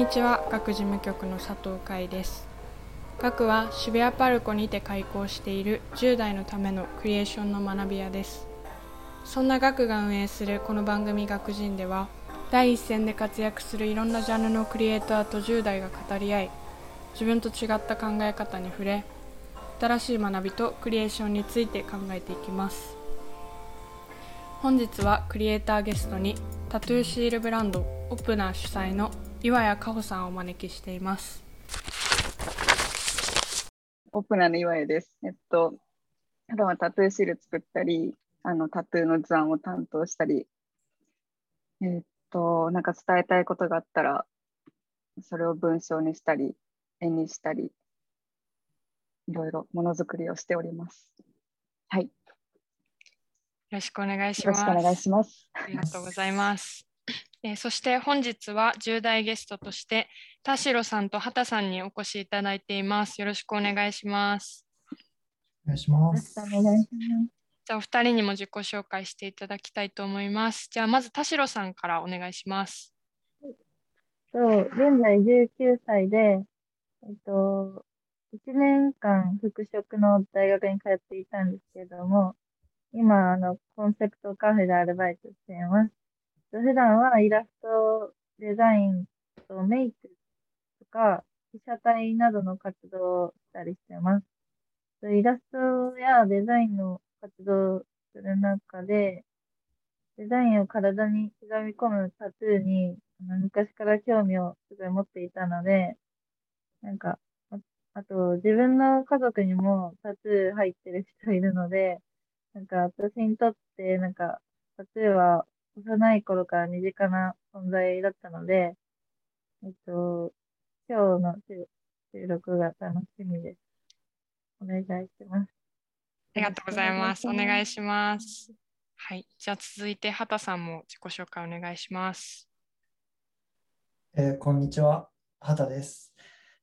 にちは。学事務局の佐藤海です。学は渋谷パルコにて開校している10代のためのクリエーションの学び屋です。そんな学が運営するこの番組学人では第一線で活躍するいろんなジャンルのクリエイターと10代が語り合い自分と違った考え方に触れ新しい学びとクリエーションについて考えていきます。本日はクリエイターゲストにタトゥーシールブランドオプナー主催の岩谷加穂さんをお招きしていますオプナーの岩谷ですえっと普段はタトゥーシール作ったりあのタトゥーの図案を担当したりえっとなんか伝えたいことがあったらそれを文章にしたり絵にしたりいろいろものづくりをしておりますはいよろしくお願いします。よろしくお願いします。ありがとうございます。えーそして本日は重大ゲストとして田代さんと畑さんにお越しいただいています。よろしくお願いします。お願いします。じゃあお二人にも自己紹介していただきたいと思います。じゃあまず田代さんからお願いします。と、現在19歳で、えっと、1年間服飾の大学に通っていたんですけれども、今、あの、コンセプトカフェでアルバイトしています。普段はイラスト、デザインとメイクとか、被写体などの活動をしたりしてます。イラストやデザインの活動する中で、デザインを体に刻み込むタトゥーに昔から興味をすごい持っていたので、なんか、ああと自分の家族にもタトゥー入ってる人いるので、なんか私にとってなんかタトゥーは幼い頃から身近な存在だったので、えっと、今日の収収録が楽しみです。お願いします。ありがとうございます。お願いします。はい。じゃあ続いて畑さんも自己紹介お願いします。えーこんにちは、畑です。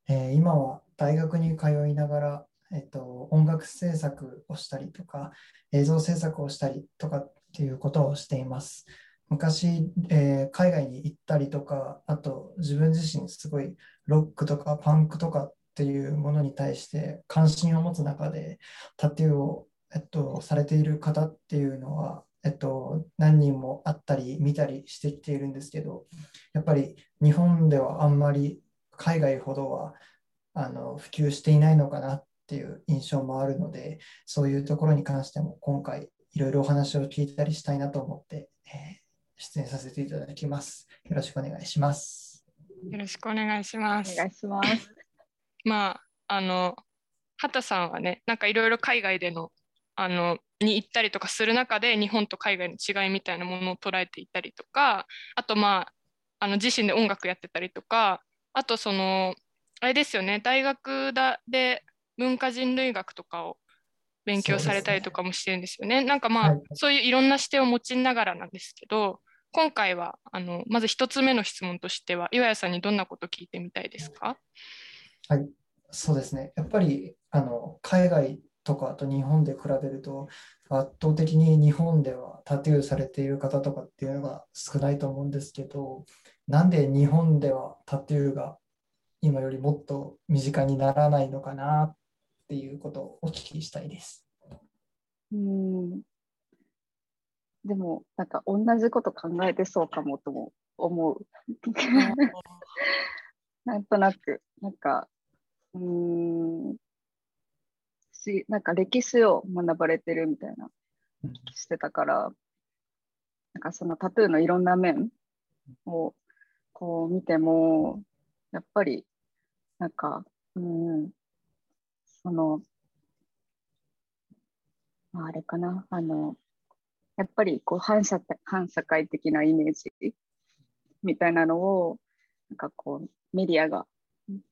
えー今は大学に通いながら、えっと、音楽制作をしたりとか、映像制作をしたりとかっていうことをしています。昔、えー海外に行ったりとか、あと自分自身すごいロックとかパンクとかっていうものに対して関心を持つ中で、タトゥーを、えっと、されている方っていうのは、えっと、何人も会ったり見たりしてきているんですけど、やっぱり日本ではあんまり海外ほどはあの普及していないのかなっていう印象もあるので、そういうところに関しても今回いろいろお話を聞いたりしたいなと思って、えー出演させていただきます。よろしくお願いします。よろしくお願いします。お願いします。まあ、あの、畑さんはね、なんかいろいろ海外での、あの、に行ったりとかする中で、日本と海外の違いみたいなものを捉えていたりとか、あと、まあ、あの自身で音楽やってたりとか、あと、その、あれですよね、大学だで文化人類学とかを勉強されたりとかもしてるんですよね。なんかまあ、はいそういういろんな視点を持ちながらなんですけど、今回はあのまず一つ目の質問としては、岩谷さんにどんなこと聞いてみたいですか？はい、そうですね。やっぱりあの海外とかと日本で比べると圧倒的に日本ではタトゥーされている方とかっていうのが少ないと思うんですけど、なんで日本ではタトゥーが今よりもっと身近にならないのかなっていうことをお聞きしたいです。うん。でも、なんか同じこと考えてそうかもとも思う。なんとなく、なんか、うーん、し、なんか歴史を学ばれてるみたいなうんしてたから、なんかそのタトゥーのいろんな面をこう見ても、やっぱり、なんか、うん、その、あ、あれかな、あの、やっぱりこう反社反社会的なイメージみたいなのを、なんかこうメディアが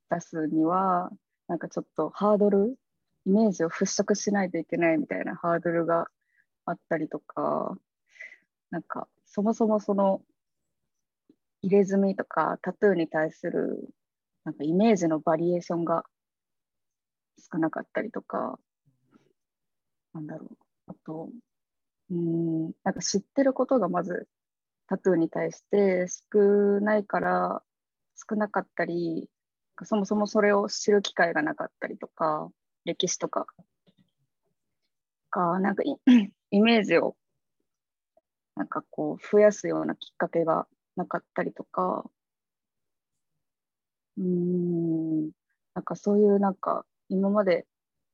出すには、なんかちょっとハードル、イメージを払拭しないといけないみたいなハードルがあったりとか、なんかそもそもその入れ墨とかタトゥーに対するなんかイメージのバリエーションが少なかったりとか、なんだろう、あと、うん、なんか知ってることがまずタトゥーに対して少ないから、少なかったりそもそもそれを知る機会がなかったりとか歴史とか。かなんかイ イメージをなんかこう増やすようなきっかけがなかったりとか。うんなんかそういうなんか今まで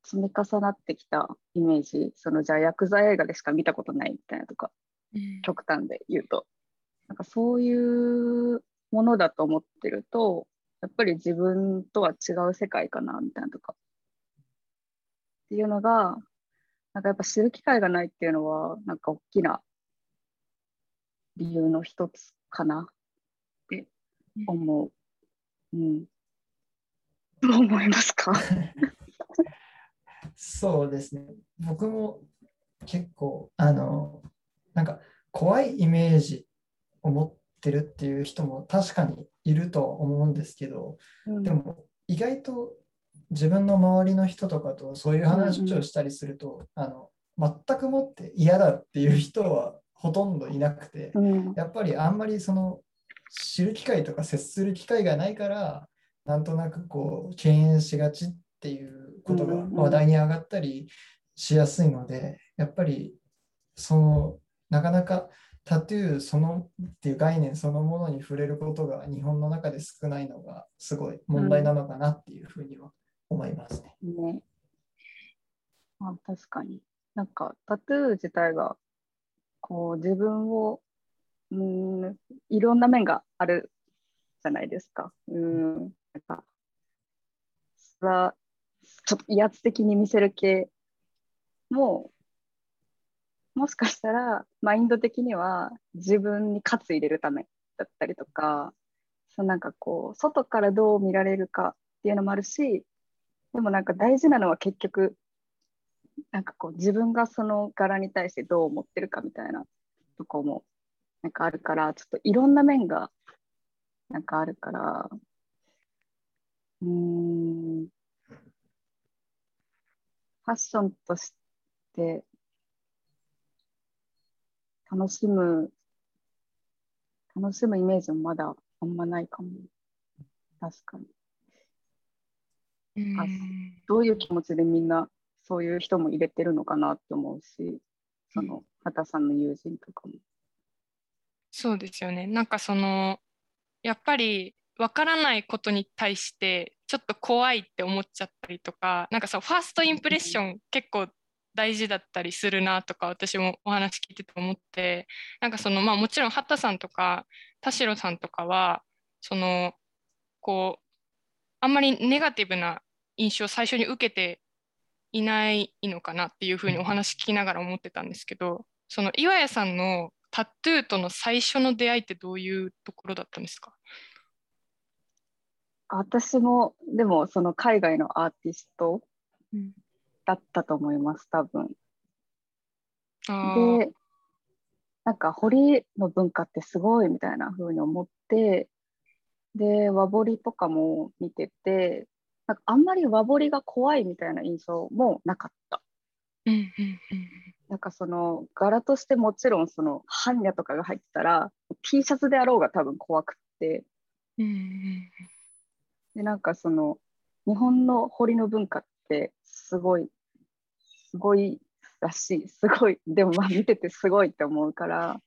積み重なってきたイメージそのじゃあヤクザ映画でしか見たことないみたいなとか極端で言うとなんかそういうものだと思ってるとやっぱり自分とは違う世界かなみたいなとかっていうのがなんかやっぱ知る機会がないっていうのはなんか大きな理由の一つかなって思う。うん。どう思いますか？そうですね。僕も結構、あの、なんか怖いイメージを持ってるっていう人も確かにいると思うんですけど、うん。でも意外と自分の周りの人とかとそういう話をしたりすると、あの全くもって嫌だっていう人はほとんどいなくて、うん。やっぱりあんまりその知る機会とか接する機会がないからなんとなくこう敬遠しがちっていうことがうんうん話題に上がったりしやすいのでやっぱりそのなかなかタトゥーそのっていう概念そのものに触れることが日本の中で少ないのがすごい問題なのかなっていうふうには思いますね。ね。あ確かに。なんかタトゥー自体がこう自分をうーんいろんな面があるじゃないですか。うーんなんかそれはちょっと威圧的に見せる系。ももしかしたらマインド的には自分に喝入れるためだったりとかそうなんかこう外からどう見られるかっていうのもあるしでもなんか大事なのは結局なんかこう自分がその柄に対してどう思ってるかみたいなとこもなんかあるからちょっといろんな面がなんかあるからうーん。ファッションとして楽しむ楽しむイメージもまだあんまないかも。確かに。うん。あどういう気持ちでみんなそういう人も入れてるのかなって思うし、その畑さんの友人とかも。そうですよね。なんかそのやっぱりわからないことに対してちょっと怖いって思っちゃったりとか、なんかそうファーストインプレッション結構大事だったりするなとか私もお話聞いてて思って、なんかそのまあもちろん畑さんとか田代さんとかはそのこうあんまりネガティブな印象を最初に受けていないのかなっていうふうにお話聞きながら思ってたんですけど、その岩屋さんのタトゥーとの最初の出会いってどういうところだったんですか？私も、でもその海外のアーティストうん。だったと思います、多分。で、なんか堀の文化ってすごいみたいな風に思って、で、和彫りとかも見てて、なんかあんまり和彫りが怖いみたいな印象もなかった。なんかその柄としてもちろんその般若とかが入ってたら T シャツであろうが多分怖くってでなんかその日本の彫の文化ってすごいすごいらしい。すごいでもまあ見ててすごいって思うから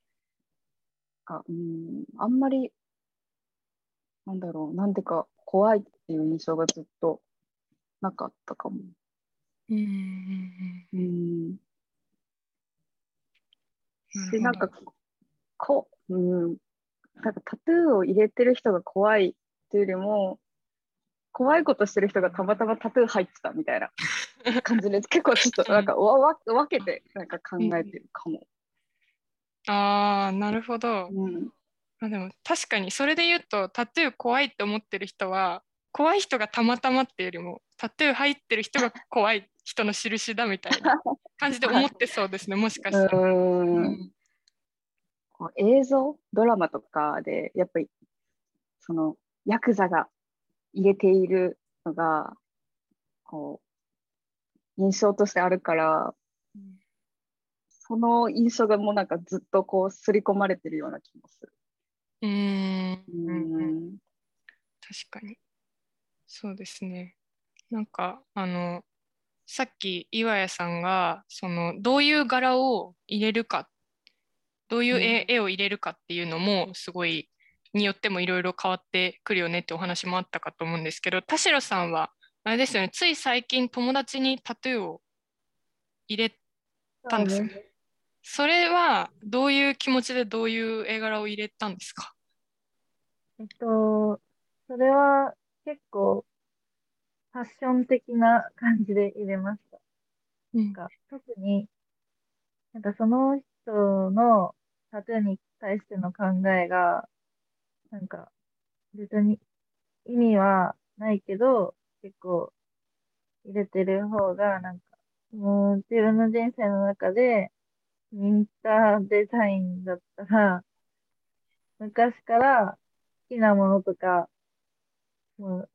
あうんあんまりなんだろうなんでか怖いっていう印象がずっとなかったかも。うんで、なんか、こう、うん、なんかタトゥーを入れてる人が怖いっていうよりも、怖いことしてる人がたまたまタトゥー入ってたみたいな感じで、結構ちょっとなんかわわ分けてなんか考えてるかも。ああなるほど。うん、あでも確かにそれで言うとタトゥー怖いって思ってる人は怖い人がたまたまっていうよりもタトゥー入ってる人が怖い人の印だみたいな 感じで思ってそうですねもしかしたら。映像、ドラマとかで、やっぱり、その、ヤクザが入れているのが、こう、印象としてあるから、その印象がもうなんかずっとこう、刷り込まれてるような気もする。うんうん確かに。そうですね。なんか、あの、さっき岩屋さんが、その、どういう柄を入れるか、どういう絵,、絵を入れるかっていうのも、すごい、によってもいろいろ変わってくるよねってお話もあったかと思うんですけど、田代さんは、あれですよね、つい最近友達にタトゥーを入れたんですよね。それはどういう気持ちでどういう絵柄を入れたんですか？えっと、それは結構ファッション的な感じで入れました。うんなんか特に、なんかその人のタトゥーに対しての考えが、なんか別に意味はないけど、結構入れてる方が、なんか、もう自分の人生の中で、ミンターデザインだったら、昔から好きなものとか、もう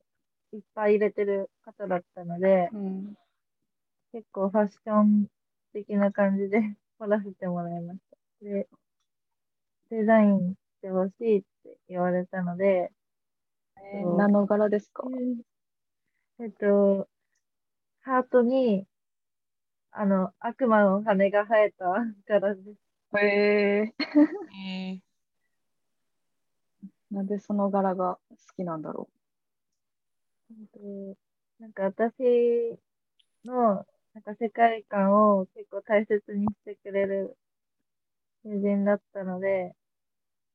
いっぱい入れてる方だったので、うん。結構ファッション的な感じで彫らせてもらいました。で、デザインしてほしいって言われたので、えー何の柄ですか？えっと、ハートに、あの、悪魔の羽が生えた柄です。へえ えー。なんでその柄が好きなんだろえっとなんか私の、なんか世界観を結構大切にしてくれる友人だったので、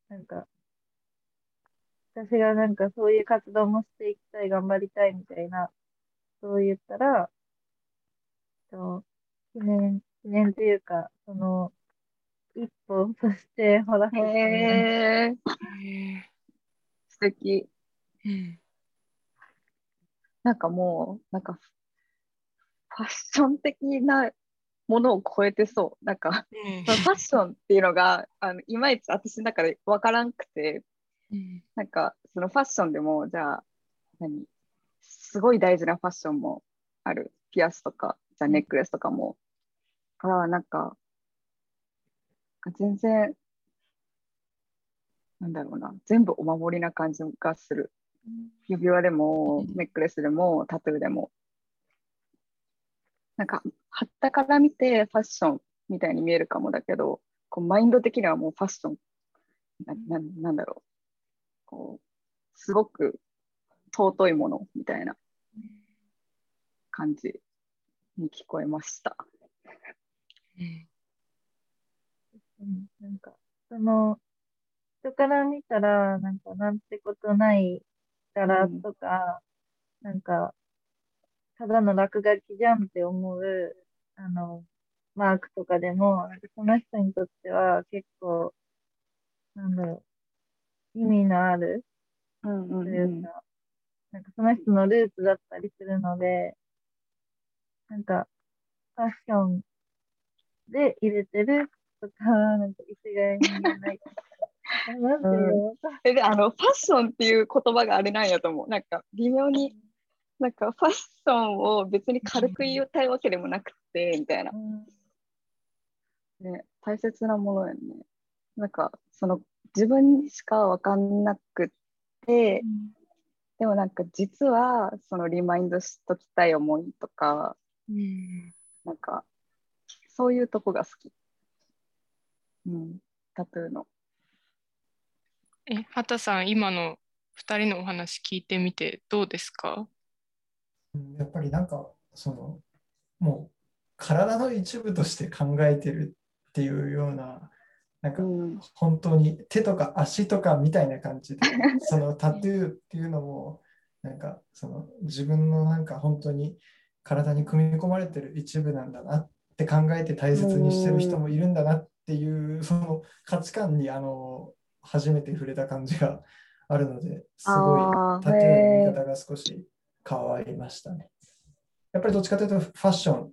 なんか、私がなんかそういう活動もしていきたい、頑張りたいみたいな、そう言ったら、と記念、記念というか、その、一歩としてほらへええ素敵。ーうん。なんかもう、なんか、ファッション的なものを超えてそう。なんか、ファッションっていうのが、あのいまいち私の中で分からんくて、うんなんか、そのファッションでも、じゃあ、何？すごい大事なファッションもある。ピアスとか、じゃあネックレスとかも。から、なんか、全然、なんだろうな、全部お守りな感じがする。指輪でも、ネックレスでも、タトゥーでも。なんか、はったから見てファッションみたいに見えるかもだけど、こうマインド的にはもうファッション、なななんだろう。こう、すごく尊いものみたいな感じに聞こえました。うんうん、なんか、その、人から見たら、なんか、なんてことない柄とか、なんか、ただの落書きじゃんって思う、あの、マークとかでも、なんかその人にとっては結構、なんだろう、意味のあるうんうというか、なんかその人のルーツだったりするので、なんか、ファッションで入れてるとか、なんか一概に言えない。なんていうの？えであのファッションっていう言葉があれなんやと思う。なんか微妙に、なんかファッションを別に軽く言いたいわけでもなくて、みたいな。うんね、大切なものやね。なんか、その自分にしか分かんなくて、でもなんか実はそのリマインドしときたい思いとか、うんなんかそういうとこが好き。うん、タトゥーの。え、畑さん、今の2人のお話聞いてみてどうですか？うんやっぱりなんかそのもう体の一部として考えてるっていうようななんかうん、本当に手とか足とかみたいな感じで そのタトゥーっていうのもなんかその自分のなんか本当に体に組み込まれてる一部なんだなって考えて大切にしてる人もいるんだなっていうその価値観にあの初めて触れた感じがあるのですごいタトゥーの見方が少し変わりましたね。やっぱりどっちかというとファッションっ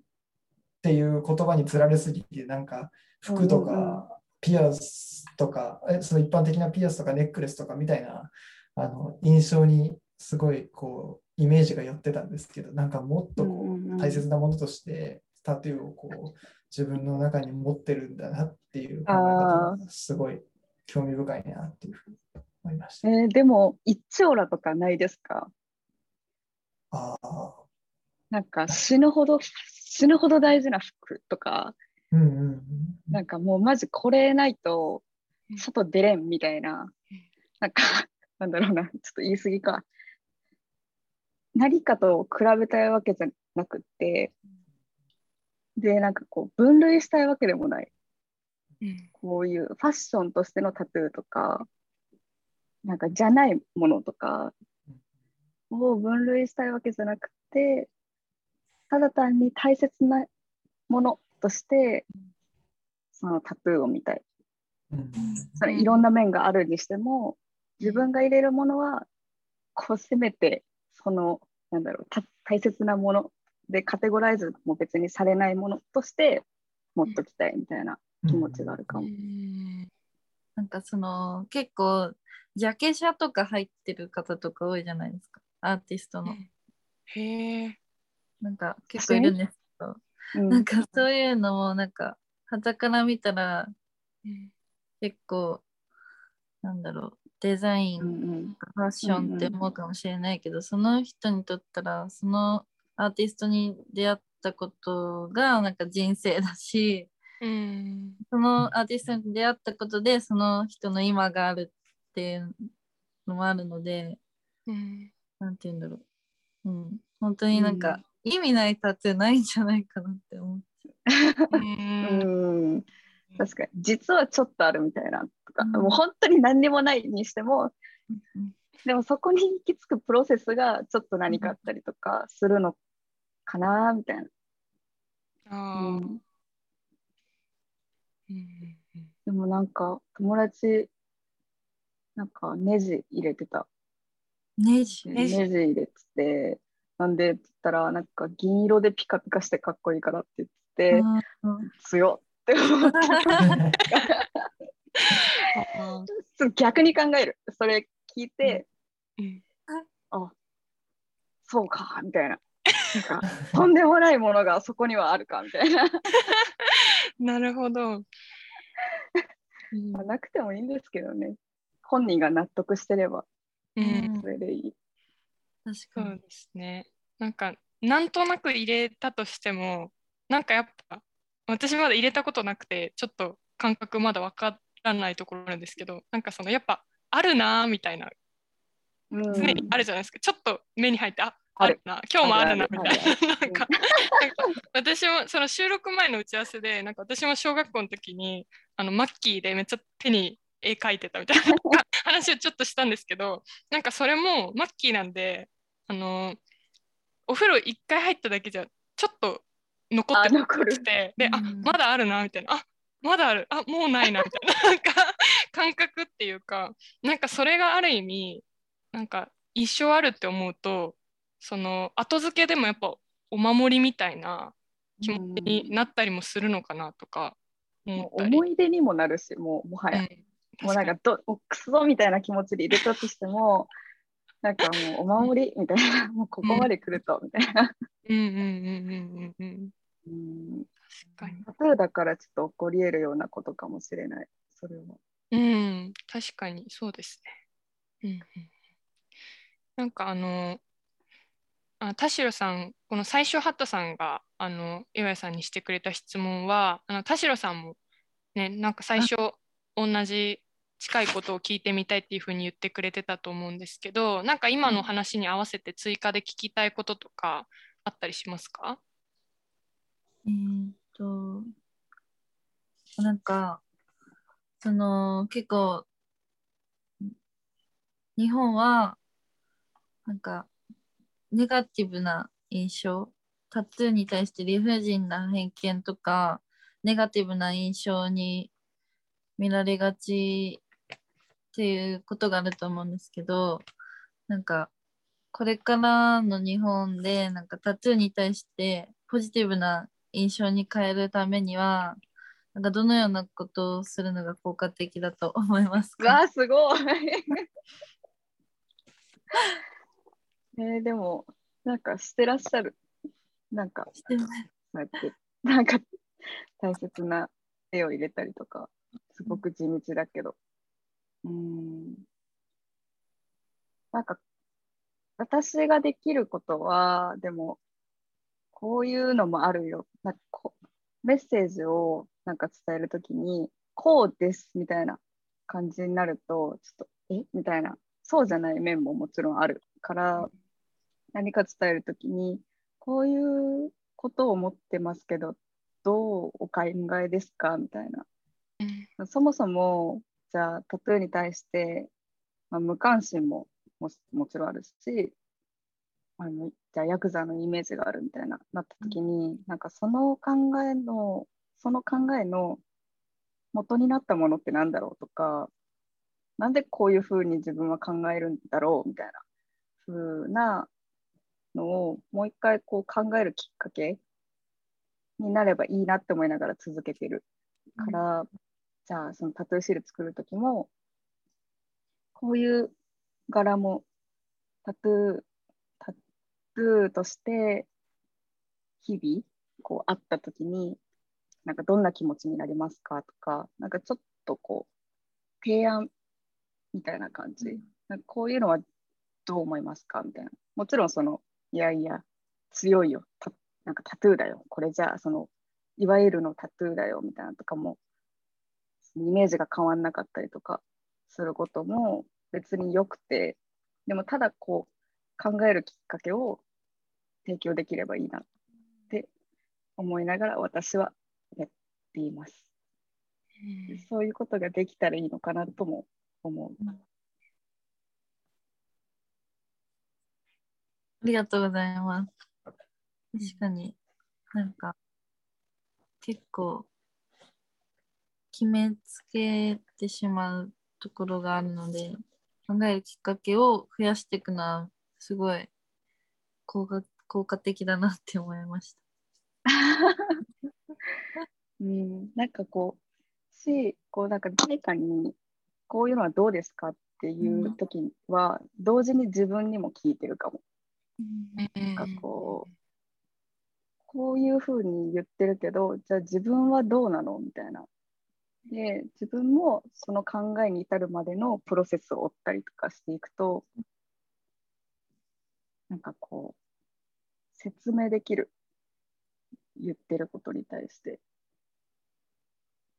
ていう言葉につられすぎてなんか服とかピアスとかえその一般的なピアスとかネックレスとかみたいなあの印象にすごいこうイメージが寄ってたんですけどなんかもっとこう大切なものとしてタトゥーをこう自分の中に持ってるんだなっていう考え方がすごい興味深いなっていうふうに思いました。えーでも一丁羅とかないですか？ああ、なんか死ぬほど死ぬほど大事な服とかうんうんうん。なんかもうマジこれないとうん。外出れんみたいななんか なんだろうなちょっと言い過ぎか。何かと比べたいわけじゃなくってでなんかこう分類したいわけでもない。うん。こういうファッションとしてのタトゥーとかなんかじゃないものとかを分類したいわけじゃなくてただ単に大切なものとしてそのタトゥーを見たい。うん。うんそれいろんな面があるにしても自分が入れるものはこうせめてそのなんだろうた大切なものでカテゴライズも別にされないものとして持っときたいみたいな気持ちがあるかも。うんなんかその結構ジャケ写とか入ってる方とか多いじゃないですかアーティストの。へえ。なんか結構いるんですけど。う。ん。なんかそういうのもなんか傍から見たらうん結構なんだろうデザインうんうん。ファッションって思うかもしれないけど、その人にとったらそのアーティストに出会ったことがなんか人生だしうんそのアーティストに出会ったことでその人の今があるっていうのもあるのでうんなんて言うんだろう、うん、本当になんか意味ないタトゥーないんじゃないかなって思って。う。ん。うん。確かに。実はちょっとあるみたいなとか、うん。もう本当に何にもないにしても。うんでもそこに行き着くプロセスがちょっと何かあったりとかするのかなみたいな、あでもなんか友達なんかネジ入れてたネジ。ネジ入れててなんでって言ったらなんか銀色でピカピカしてかっこいいからって言って、うん強っって思って 逆に考える。それ聞いて、うん。あそうかみたいな。なんかとんでもないものがそこにはあるかみたいな。なるほど。う んまあなくてもいいんですけどね。本人が納得してればうんそれでいい、確かにそうですね。なんか、なんとなく入れたとしても、なんかやっぱ、私まだ入れたことなくて、ちょっと感覚まだわからないところなんですけど、なんかそのやっぱ、あるなーみたいな、うん常にあるじゃないですか。ちょっと目に入って、あ、あるあるな、今日もあるな、みたいな。なんか、なんか私もその収録前の打ち合わせで、なんか私も小学校の時に、あのマッキーでめっちゃ手に絵描いてたみたいな話をちょっとしたんですけど、なんかそれもマッキーなんで、あの、お風呂一回入っただけじゃ、ちょっと残ってあ残る。て、で、あうん、まだあるな、みたいな、あ、まだある、あ、もうないな、みたいな、なんか感覚っていうか、なんかそれがある意味、なんか一生あるって思うと、その後付けでもやっぱお守りみたいな気持ちになったりもするのかなとか思ったり。思い出にもなるしもうもはや、うんもうなんかどもうクソみたいな気持ちで入れたとしてもなんかもうお守りみたいな もうここまで来るとみたいな、うんうんうんうんうんうん。うん、確かに。タトゥーだからちょっと起こり得るようなことかもしれないそれは。うん、確かにそうですね。うんうん、なんかあの、あ田代さん、この最初、ハットさんがあの岩谷さんにしてくれた質問は、あの田代さんもね、なんか最初、同じ近いことを聞いてみたいっていうふうに言ってくれてたと思うんですけど、なんか今の話に合わせて追加で聞きたいこととかあったりしますか？えーっと、なんか、その、結構、日本は、なんか、ネガティブな印象、タトゥーに対して理不尽な偏見とか、ネガティブな印象に見られがちっていうことがあると思うんですけど、なんか、これからの日本で、なんかタトゥーに対してポジティブな印象に変えるためには、なんかどのようなことをするのが効果的だと思いますか？うわーすごい。えーでもなんかしてらっしゃる。なんかしてななんか大切な絵を入れたりとかすごく地道だけど。うん。なんか私ができることはでもこういうのもあるよ。なんかこメッセージをなんか伝えるときにこうですみたいな感じになるとちょっとえ？みたいな。そうじゃない面ももちろんあるから何か伝えるときにこういうことを思ってますけどどうお考えですか？みたいな。そもそもじゃあタトゥーに対して、まあ、無関心もももちろんあるしあのじゃあヤクザのイメージがあるみたいななった時に、なんかその考えのその考えの元になったものってなんだろうとかなんでこういうふうに自分は考えるんだろうみたいなふうなのをもう一回こう考えるきっかけになればいいなって思いながら続けてるから、じゃあそのタトゥーシール作る時もこういう柄もタトゥータトゥーとして日々こう会った時になんかどんな気持ちになりますかとかなんかちょっとこう提案みたいな感じ。なんかこういうのはどう思いますか？みたいな。もちろんそのいやいや強いよ。タなんかタトゥーだよ。これじゃあそのいわゆるのタトゥーだよ。みたいなのとかもイメージが変わんなかったりとかすることも別によくてでもただこう考えるきっかけを提供できればいいなって思いながら私はやっています。そういうことができたらいいのかなとも思う。ありがとうございます。確かになんか結構決めつけてしまうところがあるので考えるきっかけを増やしていくのはすごい効果効果的だなって思いました。うん、なんかこうしこうなんか誰かにこういうのはどうですかっていう時は、同時に自分にも聞いてるかも。なんかこうこういうふうに言ってるけどじゃあ自分はどうなの？みたいな。で自分もその考えに至るまでのプロセスを追ったりとかしていくとなんかこう説明できる言ってることに対して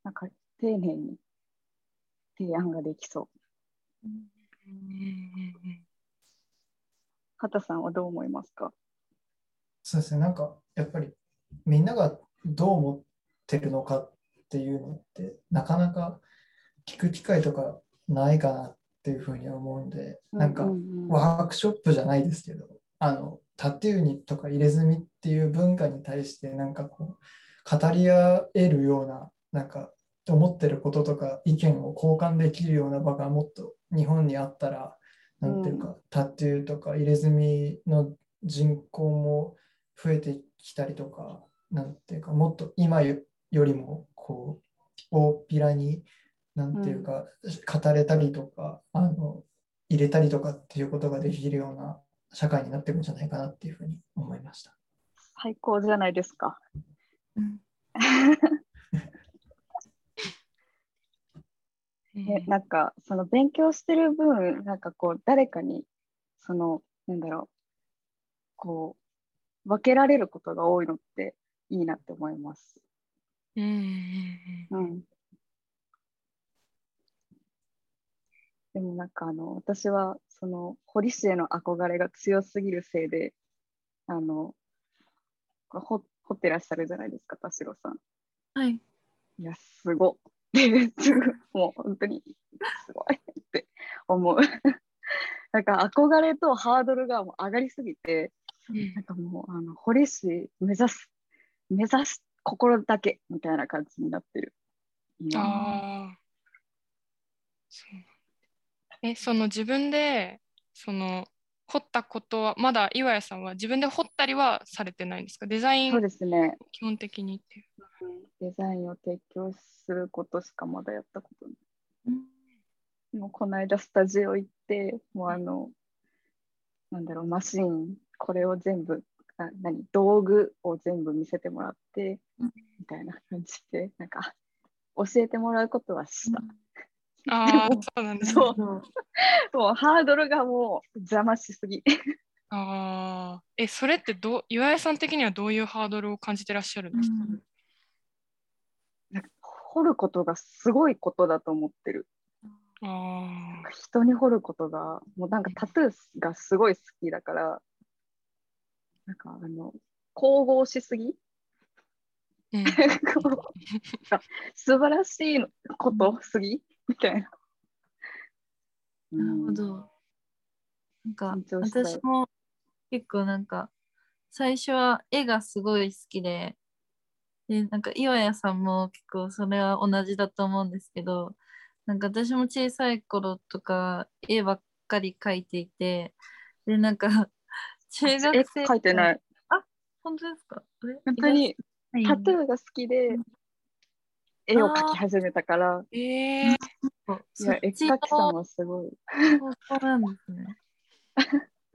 なんか丁寧に提案ができそう。畑さんはどう思いますか？そうですね、なんかやっぱりみんながどう思ってるのかっていうのってなかなか聞く機会とかないかなっていうふうには思うんで、なんかううん。ワークショップじゃないですけど、あのタトゥーにとか入れ墨っていう文化に対してなんかこう語り合えるようななんか思ってることとか意見を交換できるような場がもっと日本にあったらなんていうか、タトゥーとか入れ墨の人口も増えてきたりとかなんていうかもっと今よよりもこう大っぴらになんていうか、語れたりとかあの入れたりとかっていうことができるような社会になっていくんじゃないかなっていうふうに思いました。最高じゃないですか。うん ね、なんかその勉強してる分なんかこう誰かにそのなんだろうこう分けられることが多いのっていいなって思います。うんうんうん。でもなんかあの私はその堀市への憧れが強すぎるせいであの掘掘ってらっしゃるじゃないですか田代さん。はい。いやすごっ もう本当にすごいって思う。なんか憧れとハードルがもう上がりすぎてうんなんかもうあの堀市目指す目指す心だけみたいな感じになってる。今あえ、その自分で、その、掘ったことは、まだ岩谷さんは自分で掘ったりはされてないんですか？デザイそうンですね。基本的にっていう。デザインを提供することしかまだやったことない。もうこの間スタジオ行って、もうあの、なんだろう、マシン、これを全部、あ何、道具を全部見せてもらってうん、みたいな感じで、なんか、教えてもらうことはした。ああ、そうなんですね。そう。もうハードルがもう邪魔しすぎ。ああ、え、それってどう、岩井さん的にはどういうハードルを感じてらっしゃるんですか、なんか掘ることがすごいことだと思ってる。ああ、人に掘ることが、もうなんかタトゥーがすごい好きだから、なんかあの、神々しすぎ？うん、こう素晴らしいことすぎ？みたいな。なるほど。なんか私も結構なんか最初は絵がすごい好きで、で、なんか岩谷さんも結構それは同じだと思うんですけど、なんか私も小さい頃とか絵ばっかり描いていて、で、なんか中絵学生。描いてない。本当ですか？本当にタトゥーが好きで絵を描き始めたから、ええいそっや、絵ち描きさんのはすごい。方向なんですね。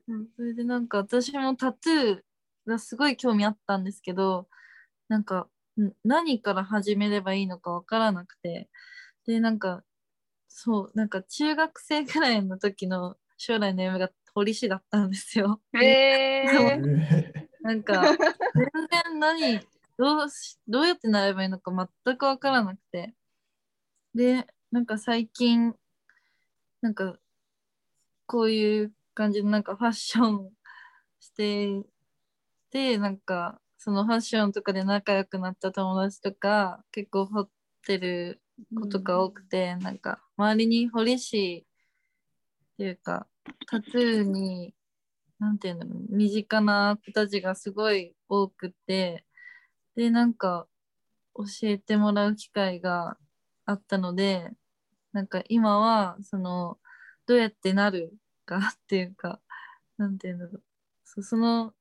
うん。それでなんか私もタトゥーがすごい興味あったんですけど、なんかん何から始めればいいのかわからなくて、で、なんか、そう、なんか中学生くらいの時の将来の夢が堀師だったんですよ。えー なんか、全然何、どうし、どうやってなればいいのか全くわからなくて。で、なんか最近、なんか、こういう感じのなんかファッションしてて、なんか、そのファッションとかで仲良くなった友達とか、結構掘ってることが多くて、なんか、周りに堀師っていうか、タトゥーに、なんていう、身近な子たちがすごい多くて、で、なんか、教えてもらう機会があったので、なんか今は、その、どうやってなるかっていうか、なんていうんだろう。その、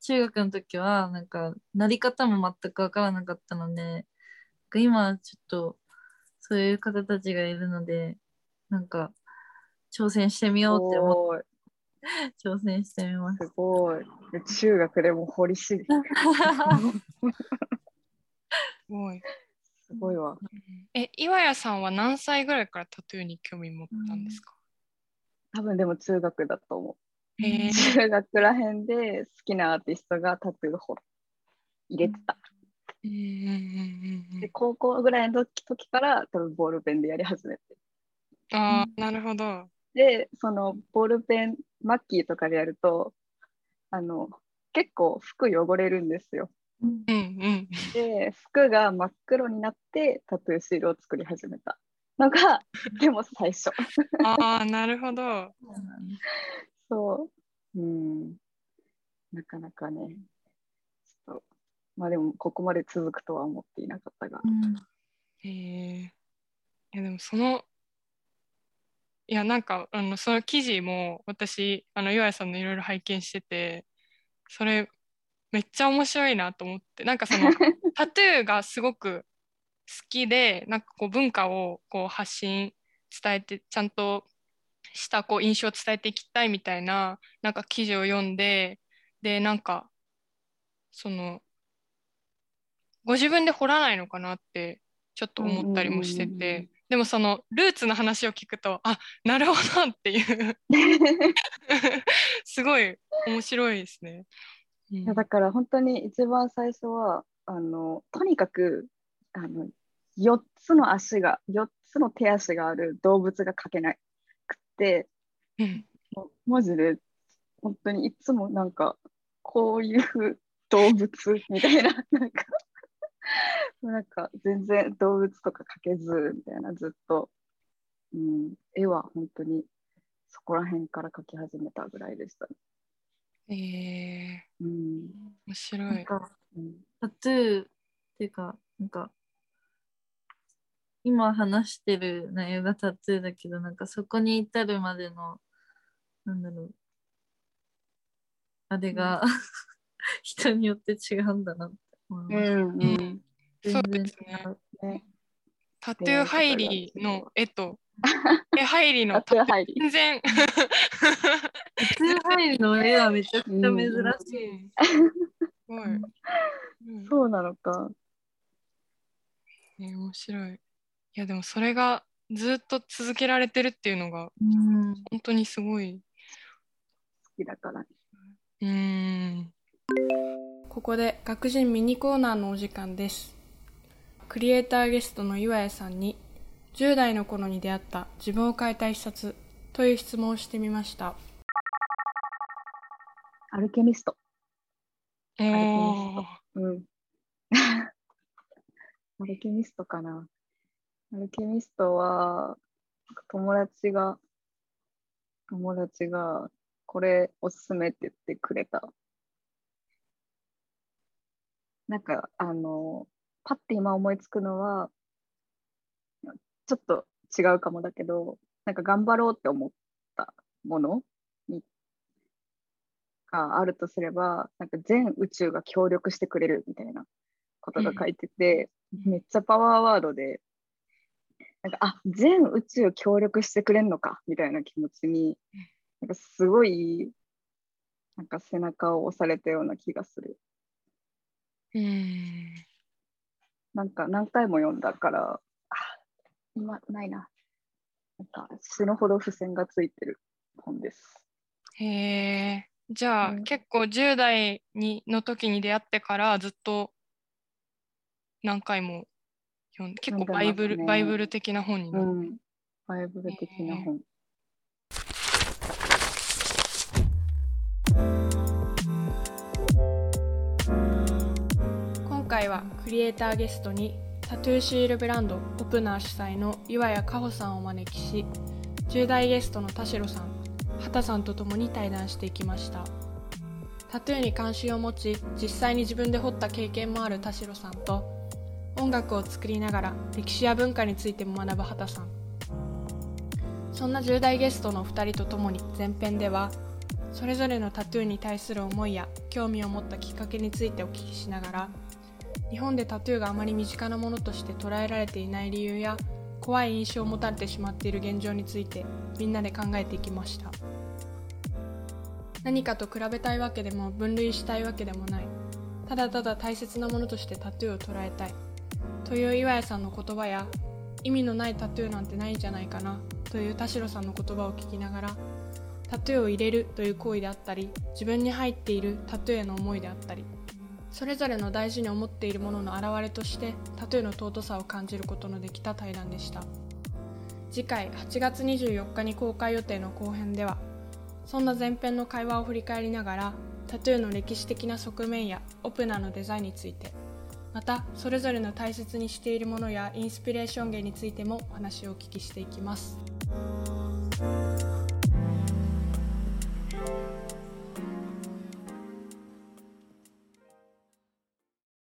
中学の時は、なんか、なり方も全くわからなかったので、今ちょっと、そういう方たちがいるので、なんか、挑戦してみようって思って。挑戦してみます。すごい。で中学でも堀市。すすごい。ごいわ。え、岩谷さんは何歳ぐらいからタトゥーに興味持ったんですか、多分でも中学だと思う。中学らへんで好きなアーティストがタトゥー掘入れてた。うんうんうんうんで、高校ぐらいの時時から多分ボールペンでやり始めて。ああ、なるほど。で、そのボールペン、マッキーとかでやると、あの、結構服汚れるんですよ。うんうん。で、服が真っ黒になってタトゥーシールを作り始めたのが、でも最初。ああ、なるほど。そう。うん。なかなかね、ちょっと、まあでも、ここまで続くとは思っていなかったが。へえ。いや、でもその、いや、なんか、あの、その記事も私、あの、岩谷さんのいろいろ拝見してて、それ、めっちゃ面白いなと思って、なんかその、タトゥーがすごく好きで、なんかこう文化をこう発信、伝えて、ちゃんとしたこう印象を伝えていきたいみたいな、なんか記事を読んで、で、なんか、その、ご自分で掘らないのかなってちょっと思ったりもしてて、でもそのルーツの話を聞くと、あ、なるほどっていう、すごい面白いですね。うん。いやだから本当に一番最初はあのとにかくあの4つの足が4つの手足がある動物が描けないくってうん。マジで本当にいつもなんかこういう動物みたいななんかなんか全然動物とか描けずみたいなずっと、うん、絵は本当にそこら辺から描き始めたぐらいでした。ね。え。ー、うん。面白い。なんかうん。タトゥーっていうか、なんか、今話してる内容がタトゥーだけど、なんかそこに至るまでの、なんだろう、あれが、人によって違うんだなって思います。うんうん、全そうで然すね。ねタトゥー入りの絵と、絵入りのタトゥー入り。全然。タトゥー入りの絵はめちゃくちゃ珍しい。すごい。うんそうなのか。ね面白い。いやでもそれがずっと続けられてるっていうのがうん。本当にすごい。好きだから。うーん。ここで学人ミニコーナーのお時間です。クリエイターゲストの岩谷さんに10代の頃に出会った自分を変えた一冊という質問をしてみました。アルケミスト。おルケミスートうん。アルケミストかな。アルケミストは、友達が、友達が、これおすすめって言ってくれた。なんか、あの、パッて今思いつくのは、ちょっと違うかもだけど、なんか頑張ろうって思ったものにがあるとすれば、なんか全宇宙が協力してくれるみたいなことが書いてて、めっちゃパワーワードで、なんか、あ、全宇宙協力してくれんのかみたいな気持ちに、なんかすごい、なんか背中を押されたような気がする。うーん。なんか何回も読んだから、あ、今ないな。なんか死ぬほど付箋がついてる本です。へえ。じゃあ、うん結構10代にの時に出会ってからずっと何回も読ん結構バイブル、ねバイブル的な本になる。うん。バイブル的な本。クリエイターゲストにタトゥーシールブランドオプナー主催の岩谷加穂さんをお招きし10代ゲストの田代さん畑さんと共に対談していきました。タトゥーに関心を持ち実際に自分で彫った経験もある田代さんと音楽を作りながら歴史や文化についても学ぶ畑さん。そんな10代ゲストの2人と共に前編ではそれぞれのタトゥーに対する思いや興味を持ったきっかけについてお聞きしながら日本でタトゥーがあまり身近なものとして捉えられていない理由や怖い印象を持たれてしまっている現状についてみんなで考えていきました。何かと比べたいわけでも分類したいわけでもない。ただただ大切なものとしてタトゥーを捉えたい。という岩谷さんの言葉や意味のないタトゥーなんてないんじゃないかな。という田代さんの言葉を聞きながらタトゥーを入れるという行為であったり自分に入っているタトゥーへの思いであったりそれぞれの大事に思っているものの表れとしてタトゥーの尊さを感じることのできた対談でした。次回8月24日に公開予定の後編ではそんな前編の会話を振り返りながらタトゥーの歴史的な側面やオプナーのデザインについてまたそれぞれの大切にしているものやインスピレーション源についてもお話をお聞きしていきます。